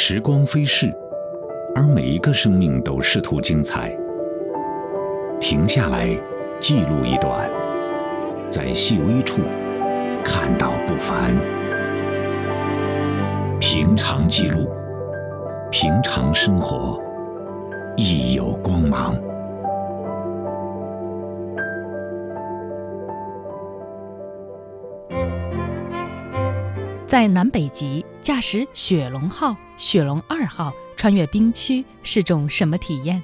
时光飞逝，而每一个生命都试图精彩。停下来，记录一段，在细微处看到不凡。平常记录，平常生活，亦有光芒。在南北极驾驶雪龙号、雪龙二号穿越冰区是种什么体验？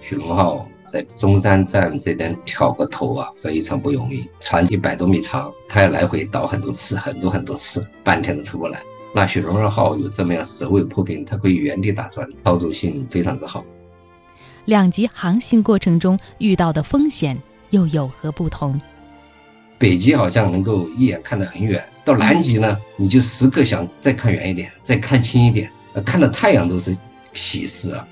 雪龙号在中山站这边挑个头啊，非常不容易。船一百多米长，它要来回倒很多次，很多很多次，半天都出不来。那雪龙二号有这么样首尾破冰，它可以原地打转，操作性非常之好。两极航行过程中遇到的风险又有何不同？北极好像能够一眼看得很远，到南极呢，你就时刻想再看远一点，再看清一点，呃，看到太阳都是喜事啊。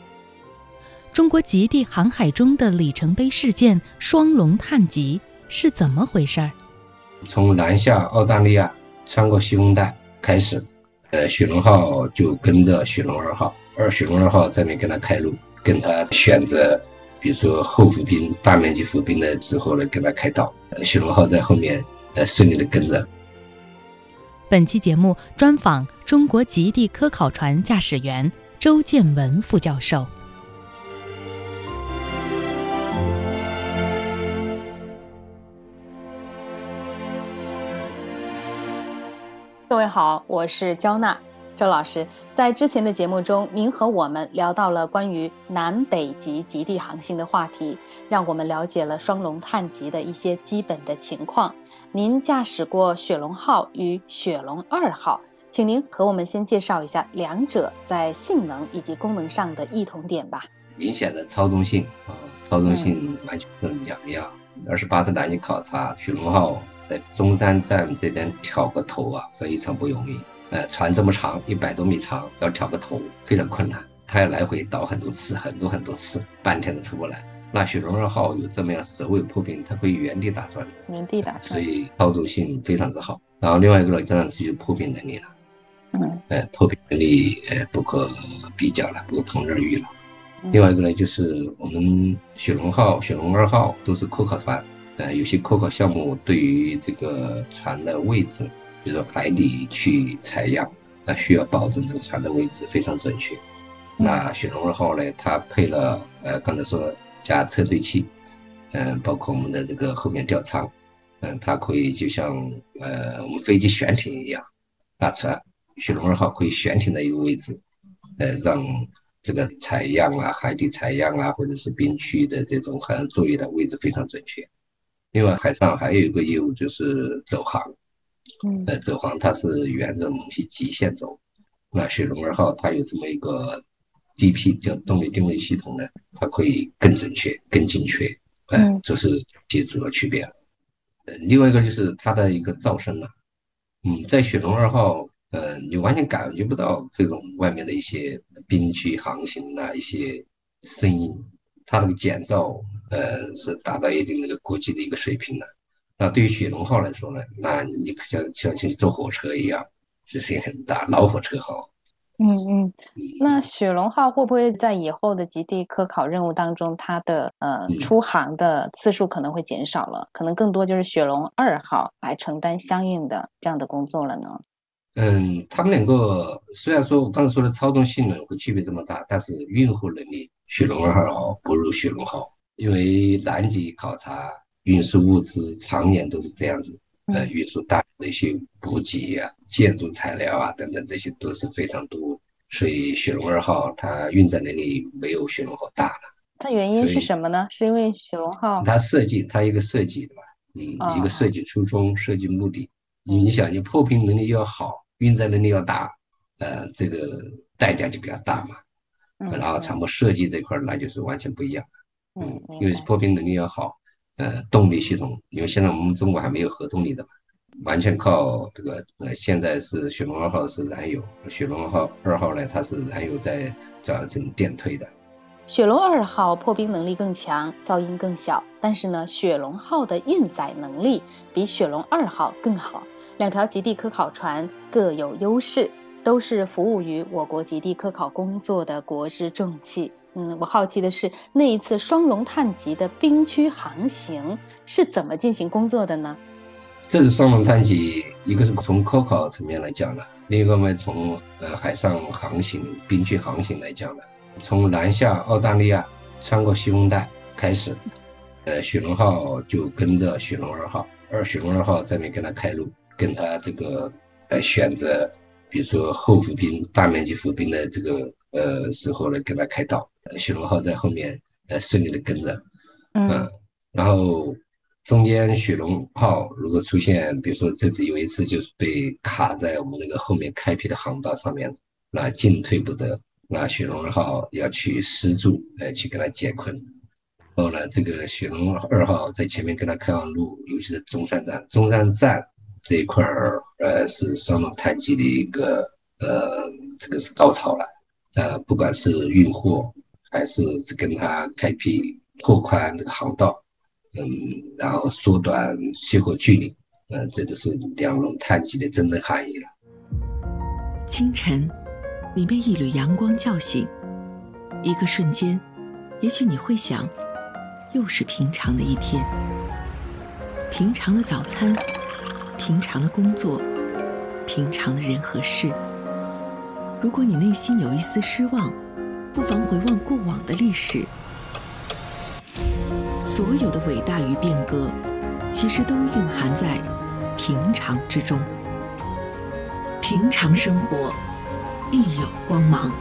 中国极地航海中的里程碑事件——双龙探极是怎么回事儿？从南下澳大利亚，穿过西风带开始，呃，雪龙号就跟着雪龙二号，而雪龙二号在面跟他开路，跟他选择。比如说后伏兵大面积伏兵的时候呢，跟他开道，雪龙号在后面呃顺利的跟着。本期节目专访中国极地科考船驾驶员周建文副教授。各位好，我是焦娜。周老师，在之前的节目中，您和我们聊到了关于南北极极地航行的话题，让我们了解了双龙探极的一些基本的情况。您驾驶过雪龙号与雪龙二号，请您和我们先介绍一下两者在性能以及功能上的异同点吧。明显的操纵性啊，操纵性完全是两样。二十八次南极考察，雪龙号在中山站这边挑个头啊，非常不容易。呃，船这么长，一百多米长，要挑个头非常困难，它要来回倒很多次，很多很多次，半天都出不来。那雪龙二号有这么样首尾破冰，它可以原地打转，原地打转，所以操作性非常之好。然后另外一个呢，当然是就破冰能力了，嗯，呃，破冰能力呃不可比较了，不可同日而语了。另外一个呢，就是我们雪龙号、雪龙二号都是科考船，呃，有些科考项目对于这个船的位置。比如说海底去采样，那需要保证这个船的位置非常准确。那雪龙二号呢，它配了呃刚才说加测对器，嗯，包括我们的这个后面吊舱，嗯，它可以就像呃我们飞机悬停一样，那船雪龙二号可以悬停在一个位置，呃，让这个采样啊、海底采样啊，或者是冰区的这种海洋作业的位置非常准确。另外，海上还有一个业务就是走航。嗯，呃，走航它是沿着某些极限走，那雪龙二号它有这么一个 DP 叫动力定位系统呢，它可以更准确、更精确，嗯，这是其主要区别。呃，另外一个就是它的一个噪声了，嗯，在雪龙二号，呃，你完全感觉不到这种外面的一些冰区航行啊一些声音，它那个减噪，呃，是达到一定那个国际的一个水平的。那对于雪龙号来说呢，那你像像去坐火车一样，是声音很大，老火车号。嗯嗯，那雪龙号会不会在以后的极地科考任务当中，它的呃出航的次数可能会减少了？可能更多就是雪龙二号来承担相应的这样的工作了呢？嗯，他们两个虽然说我刚才说的操纵性能会区别这么大，但是运货能力雪龙二号不如雪龙号，因为南极考察。运输物资常年都是这样子，呃，运输大量的一些补给啊、建筑材料啊等等，这些都是非常多。所以雪龙二号它运载能力没有雪龙号大了。它原因是什么呢？是因为雪龙号它设计它一个设计对吧？嗯，一个设计初衷、设计目的。你想，你破冰能力要好，运载能力要大，呃，这个代价就比较大嘛。然后船舶设计这块那就是完全不一样。嗯，因为破冰能力要好。呃，动力系统，因为现在我们中国还没有核动力的嘛，完全靠这个。呃，现在是雪龙二号是燃油，雪龙号二号呢，它是燃油在转成电推的。雪龙二号破冰能力更强，噪音更小，但是呢，雪龙号的运载能力比雪龙二号更好。两条极地科考船各有优势。都是服务于我国极地科考工作的国之重器。嗯，我好奇的是，那一次双龙探极的冰区航行是怎么进行工作的呢？这是双龙探极，一个是从科考层面来讲的，另一个呢从呃海上航行、冰区航行来讲的。从南下澳大利亚，穿过西风带开始，呃，雪龙号就跟着雪龙二号，而雪龙二号在面跟他开路，跟他这个呃选择，比如说后浮冰、大面积浮冰的这个呃时候呢，跟他开道。雪龙号在后面，呃，顺利的跟着，嗯，然后中间雪龙号如果出现，比如说这次有一次就是被卡在我们那个后面开辟的航道上面，那进退不得，那雪龙二号要去施助，来去给他解困。然后呢，这个雪龙二号在前面跟他开完路，尤其是中山站，中山站这一块儿，呃，是双龙探极的一个，呃，这个是高潮了，呃，不管是运货。还是跟他开辟、拓宽这个航道，嗯，然后缩短卸货距离，嗯，这都是两龙探极的真正含义了。清晨，你被一缕阳光叫醒，一个瞬间，也许你会想，又是平常的一天，平常的早餐，平常的工作，平常的人和事。如果你内心有一丝失望，不妨回望过往的历史，所有的伟大与变革，其实都蕴含在平常之中。平常生活亦有光芒。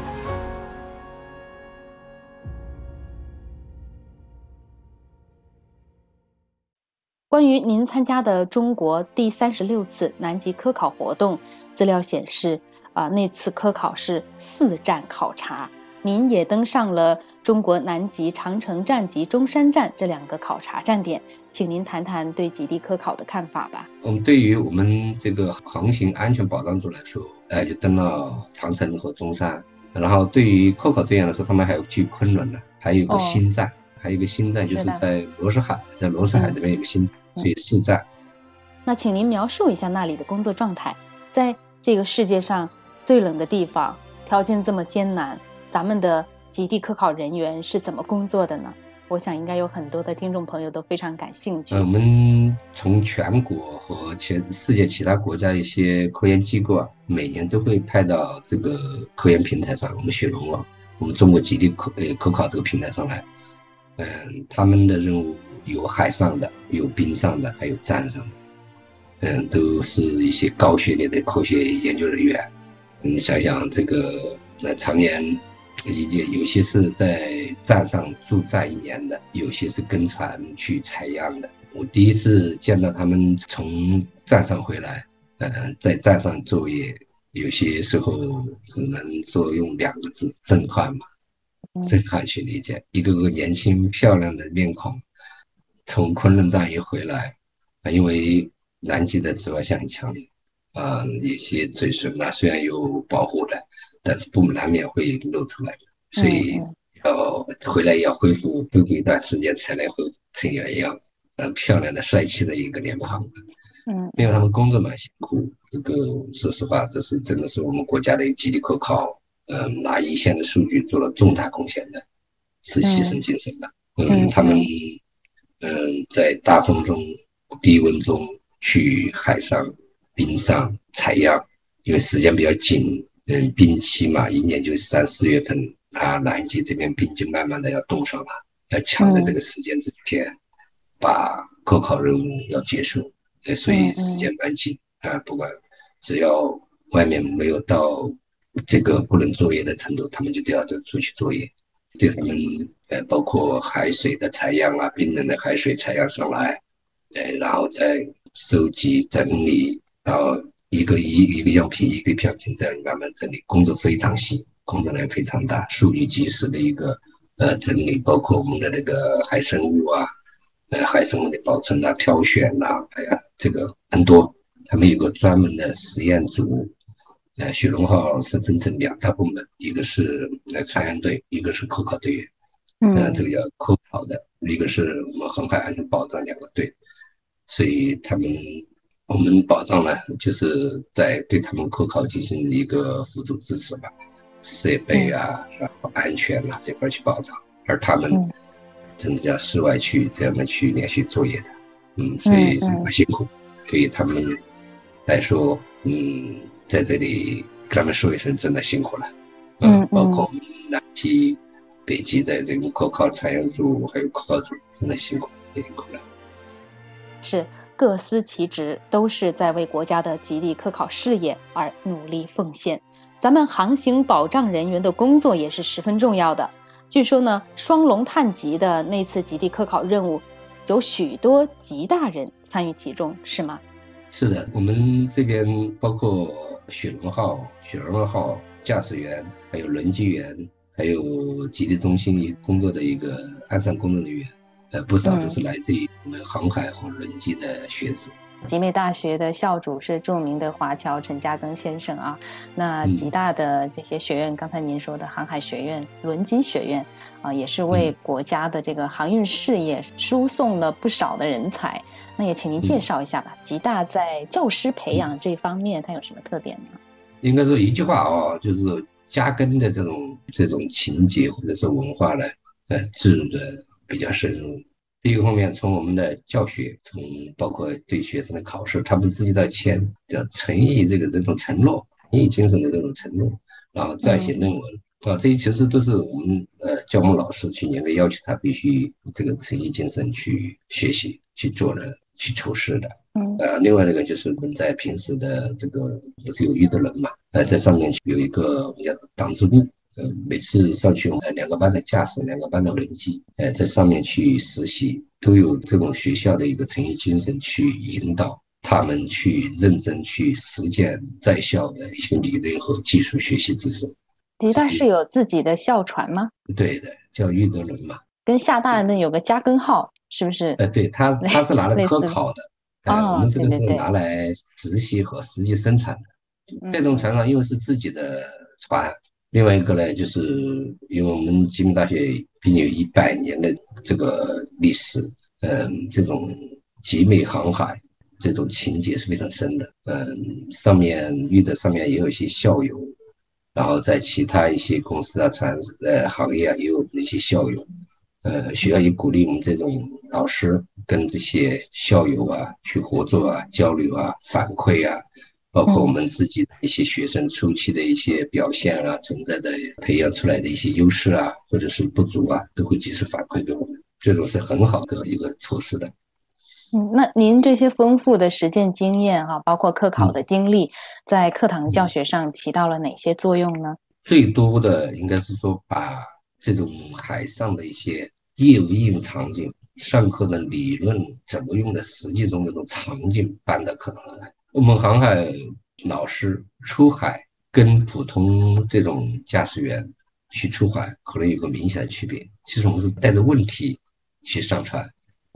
关于您参加的中国第三十六次南极科考活动，资料显示，啊，那次科考是四站考察。您也登上了中国南极长城站及中山站这两个考察站点，请您谈谈对极地科考的看法吧。嗯，对于我们这个航行安全保障组来说，哎，就登了长城和中山。然后对于科考队员来说，他们还有去昆仑呢，还有个新站，还有一个新站就是在罗斯海，在罗斯海这边有个新，所以四站。那请您描述一下那里的工作状态，在这个世界上最冷的地方，条件这么艰难。咱们的极地科考人员是怎么工作的呢？我想应该有很多的听众朋友都非常感兴趣。我们从全国和全世界其他国家一些科研机构啊，每年都会派到这个科研平台上，我们雪龙啊，我们中国极地科呃科考这个平台上来。嗯，他们的任务有海上的，有冰上的，还有站上的。嗯，都是一些高学历的科学研究人员。你想想这个，呃，常年。也有些是在站上驻站一年的，有些是跟船去采样的。我第一次见到他们从站上回来，嗯，在站上作业，有些时候只能说用两个字：震撼嘛，震撼去理解。一个个年轻漂亮的面孔，从昆仑站一回来，啊，因为南极的紫外线很强烈，啊，一些嘴唇啊虽然有保护的。但是不难免会露出来，所以要回来要恢复恢复一段时间才能恢复成原样，嗯，漂亮的帅气的一个脸庞。嗯，因为他们工作蛮辛苦，这个说实话，这是真的是我们国家的集体科考，嗯，拿一线的数据做了重大贡献的，是牺牲精神的。嗯，他们嗯在大风中、低温中去海上、冰上采样，因为时间比较紧。嗯，冰期嘛，一年就三四月份啊，南极这边冰就慢慢的要冻上了，要抢在这个时间之前把科考任务要结束，呃，所以时间蛮紧啊。不管只要外面没有到这个不能作业的程度，他们就都要都出去作业。对他们，呃，包括海水的采样啊，冰冷的海水采样上来，呃，然后再收集整理，然后。一个一一个样品一个样品这样慢慢整理，工作非常细，工作量非常大，数据及时的一个呃整理，包括我们的那个海生物啊，呃海生物的保存啊、挑选呐，哎呀，这个很多。他们有个专门的实验组，呃，雪龙号是分成两大部门，一个是呃船员队，一个是科考队员，嗯，这个叫科考的，一个是我们航海安全保障两个队，所以他们。我们保障呢，就是在对他们科考进行一个辅助支持吧，设备啊，然后安全啊这块去保障，而他们真的叫室外去这样的去连续作业的，嗯，所以很辛苦，对于他们来说，嗯，在这里跟他们说一声，真的辛苦了，嗯，包括南极、北极的这个科考传员组还有科考组，真的辛苦，辛苦了，是。各司其职，都是在为国家的极地科考事业而努力奉献。咱们航行保障人员的工作也是十分重要的。据说呢，双龙探极的那次极地科考任务，有许多极大人参与其中，是吗？是的，我们这边包括雪龙号、雪龙二号驾驶员，还有轮机员，还有极地中心工作的一个岸上工作人员。呃，不少都是来自于我们航海和轮机的学子。集美大学的校主是著名的华侨陈嘉庚先生啊。那吉大的这些学院，刚才您说的航海学院、轮机学院啊，也是为国家的这个航运事业输送了不少的人才。那也请您介绍一下吧，吉大在教师培养这方面它有什么特点呢？应该说一句话哦，就是嘉庚的这种这种情节或者是文化呢，呃，植入的。比较深入。第一个方面，从我们的教学，从包括对学生的考试，他们自己在签叫诚意这个这种承诺，诚意精神的这种承诺，然后再写论文啊，这些其实都是我们呃教务老师去严格要求他必须这个诚意精神去学习、去做的、去处事的。嗯。呃，另外那个就是我们在平时的这个不是有一的人嘛，呃，在上面有一个我们叫党支部。嗯，每次上去，我们两个班的驾驶，两个班的轮机，呃，在上面去实习，都有这种学校的一个诚意精神去引导他们去认真去实践在校的一些理论和技术学习知识。吉大是有自己的校船吗？对的，叫玉德轮嘛。跟厦大那有个加根号，是不是？呃，对，他他是拿来科考的，啊，我们这个是拿来实习和实际生产的。这种船上又是自己的船。另外一个呢，就是因为我们吉林大学毕竟有一百年的这个历史，嗯，这种集美航海这种情节是非常深的。嗯，上面遇的上面也有一些校友，然后在其他一些公司啊、船呃行业啊也有那些校友。呃，学校也鼓励我们这种老师跟这些校友啊去合作啊、交流啊、反馈啊。包括我们自己的一些学生初期的一些表现啊，存在的培养出来的一些优势啊，或者是不足啊，都会及时反馈给我们，这种是很好的一个措施的。嗯，那您这些丰富的实践经验哈，包括科考的经历，在课堂教学上起到了哪些作用呢？最多的应该是说，把这种海上的一些业务应用场景、上课的理论怎么用的实际中这种场景搬到课堂上来。我们航海老师出海跟普通这种驾驶员去出海可能有个明显的区别。其实我们是带着问题去上船，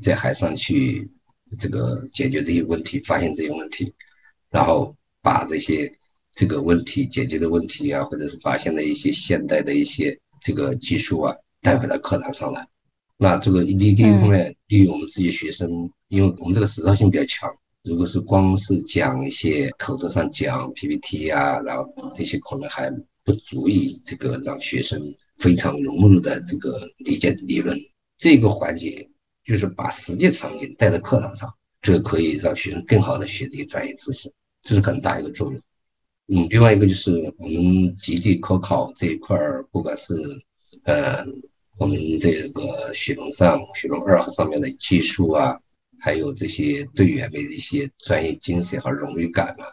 在海上去这个解决这些问题，发现这些问题，然后把这些这个问题解决的问题啊，或者是发现的一些现代的一些这个技术啊，带回到课堂上来。那这个第一方面，利于我们自己学生，因为我们这个实操性比较强。如果是光是讲一些口头上讲 PPT 啊，然后这些可能还不足以这个让学生非常融入的这个理解理论。这个环节就是把实际场景带到课堂上，这可以让学生更好的学这些专业知识，这是很大一个作用。嗯，另外一个就是我们极地科考这一块儿，不管是呃我们这个雪龙上、雪龙二号上面的技术啊。还有这些队员们的一些专业精神和荣誉感嘛，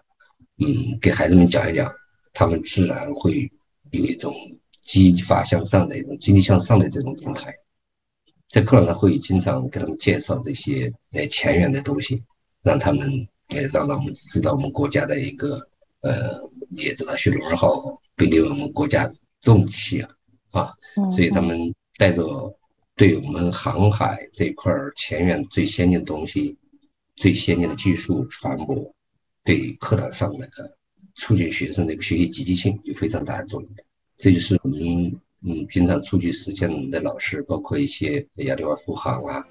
嗯，给孩子们讲一讲，他们自然会有一种激发向上的一种积极向上的这种状态。在课堂上会经常给他们介绍这些呃前沿的东西，让他们呃让他们知道我们国家的一个呃，也知道雪龙二号被列为我们国家重器啊啊，所以他们带着。对我们航海这块前沿最先进的东西、最先进的技术传播，对课堂上那个促进学生的一个学习积极性有非常大的作用。这就是我们嗯经常出去实践的老师，包括一些亚利瓦护航啊，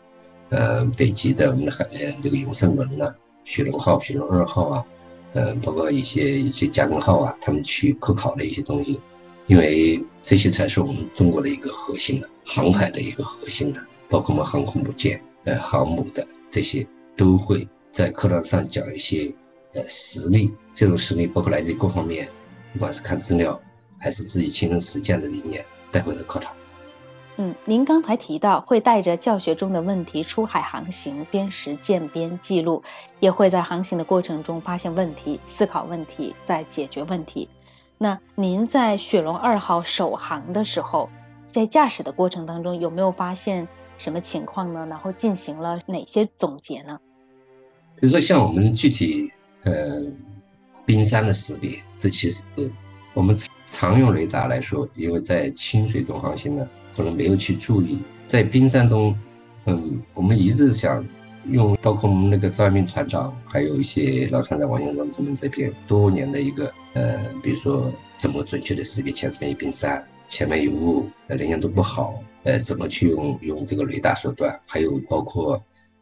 呃北极的我们的海呃这个永盛轮呐，雪龙号、雪龙二号啊，嗯，包括一些一些加工号啊，他们去科考的一些东西，因为这些才是我们中国的一个核心的航海的一个核心的，包括我们航空母舰、呃航母的这些，都会在课堂上讲一些呃实例，这种实例包括来自各方面，不管是看资料还是自己亲身实践的理念带回的课堂。嗯，您刚才提到会带着教学中的问题出海航行，边实践边记录，也会在航行的过程中发现问题、思考问题、再解决问题。那您在雪龙二号首航的时候，在驾驶的过程当中有没有发现什么情况呢？然后进行了哪些总结呢？比如说像我们具体呃冰山的识别，这其实我们常用雷达来说，因为在清水中航行呢。可能没有去注意，在冰山中，嗯，我们一直想用，包括我们那个张爱民船长，还有一些老船长王英荣他们这边多年的一个，呃，比如说怎么准确的识别前面有冰山，前面有雾，呃，能见度不好，呃，怎么去用用这个雷达手段，还有包括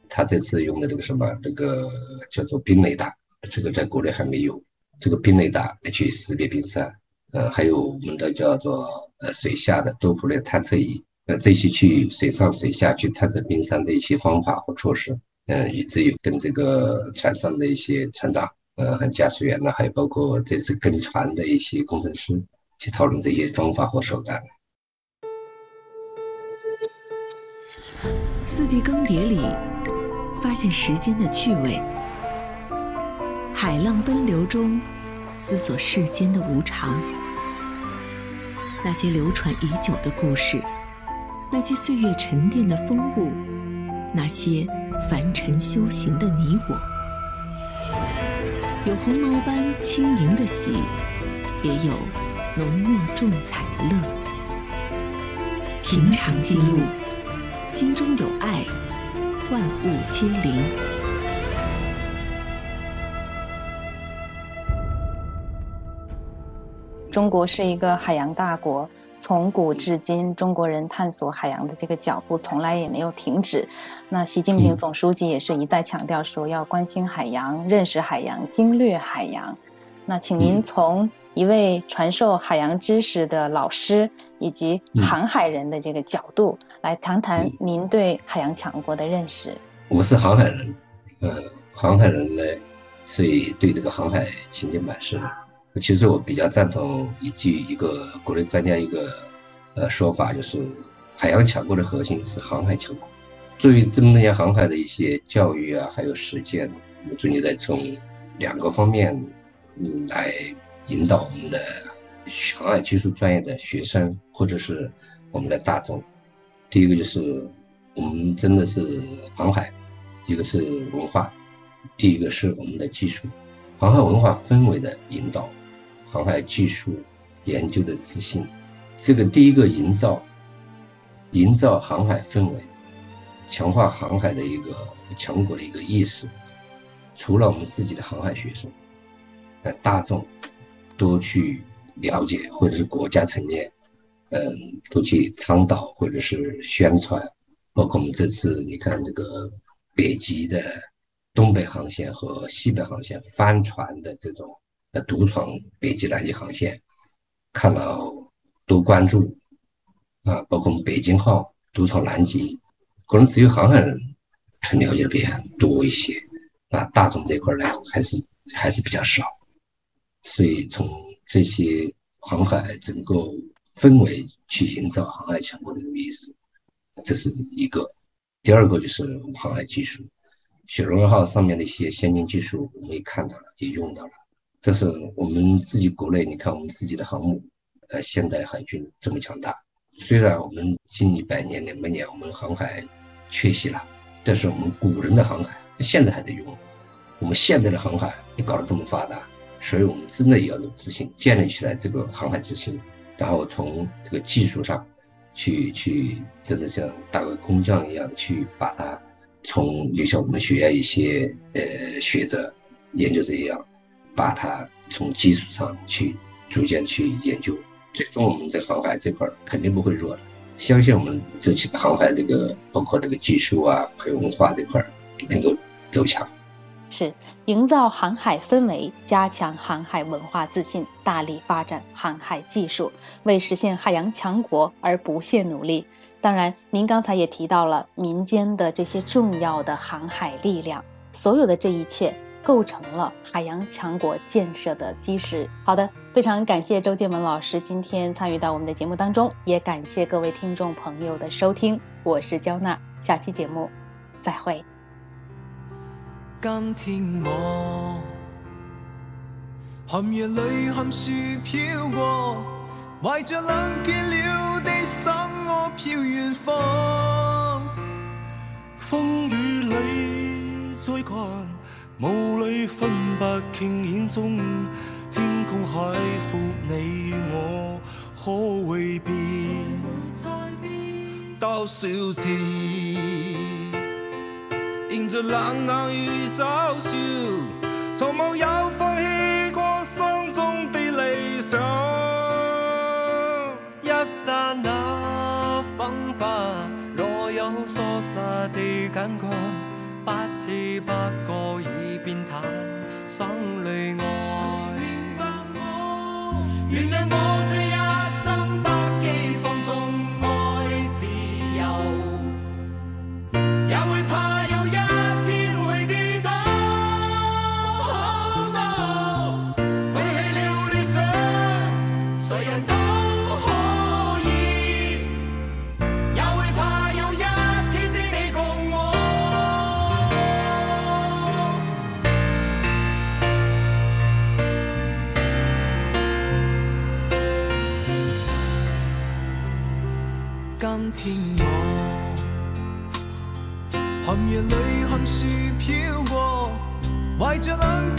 他这次用的那个什么那个叫做冰雷达，这个在国内还没有，这个冰雷达来去识别冰山。呃，还有我们的叫做呃水下的多普勒探测仪，呃这些去水上水下去探测冰山的一些方法和措施，嗯，以至于跟这个船上的一些船长，呃和驾驶员呢，还有包括这次跟船的一些工程师去讨论这些方法和手段。四季更迭里，发现时间的趣味，海浪奔流中。思索世间的无常，那些流传已久的故事，那些岁月沉淀的风物，那些凡尘修行的你我，有鸿毛般轻盈的喜，也有浓墨重彩的乐。平常记录，心中有爱，万物皆灵。中国是一个海洋大国，从古至今，中国人探索海洋的这个脚步从来也没有停止。那习近平总书记也是一再强调说，要关心海洋、认识海洋、经略海洋。那请您从一位传授海洋知识的老师以及航海人的这个角度来谈谈您对海洋强国的认识。我是航海人，呃，航海人呢，所以对这个航海情景满是。其实我比较赞同一句一个国内专家一个呃说法，就是海洋强国的核心是航海强国。作为这么多年航海的一些教育啊，还有实践，我们最近在从两个方面嗯来引导我们的航海技术专业的学生或者是我们的大众。第一个就是我们真的是航海，一个是文化，第一个是我们的技术，航海文化氛围的营造。航海技术研究的自信，这个第一个营造，营造航海氛围，强化航海的一个强国的一个意识。除了我们自己的航海学生，呃，大众多去了解，或者是国家层面，嗯，多去倡导或者是宣传。包括我们这次，你看这个北极的东北航线和西北航线帆船的这种。独闯北极、南极航线，看到多关注啊，包括我们北京号独闯南极，可能只有航海人才了解的比较多一些，啊，大众这块呢还是还是比较少，所以从这些航海整个氛围去营造航海强国的这个意思，这是一个。第二个就是航海技术，雪龙号上面的一些先进技术，我们也看到了，也用到了。这是我们自己国内，你看我们自己的航母，呃，现代海军这么强大。虽然我们近一百年、两百年我们航海缺席了，但是我们古人的航海现在还在用。我们现在的航海也搞得这么发达，所以我们真的也要有自信，建立起来这个航海自信，然后从这个技术上去去，真的像大个工匠一样去把它从，就像我们学院一些呃学者、研究者一样。把它从技术上去逐渐去研究，最终我们在航海这块肯定不会弱。相信我们自己的航海这个，包括这个技术啊，还有文化这块能够走强。是营造航海氛围，加强航海文化自信，大力发展航海技术，为实现海洋强国而不懈努力。当然，您刚才也提到了民间的这些重要的航海力量，所有的这一切构成了海洋强国建设的基石。好的，非常感谢周建文老师今天参与到我们的节目当中，也感谢各位听众朋友的收听。我是焦娜，下期节目再会。今天我寒夜里含树飘过，怀着冷倦了的心，我飘远方。风雨里追赶，雾里分不清眼中天空海阔，你与我可会变？到少前。迎着冷眼与嘲笑，从没有放弃过心中的理想。一刹那风华，若有疏失的感觉，不知不觉已变淡，心里爱。原谅我寒夜里，含树飘过，怀着冷。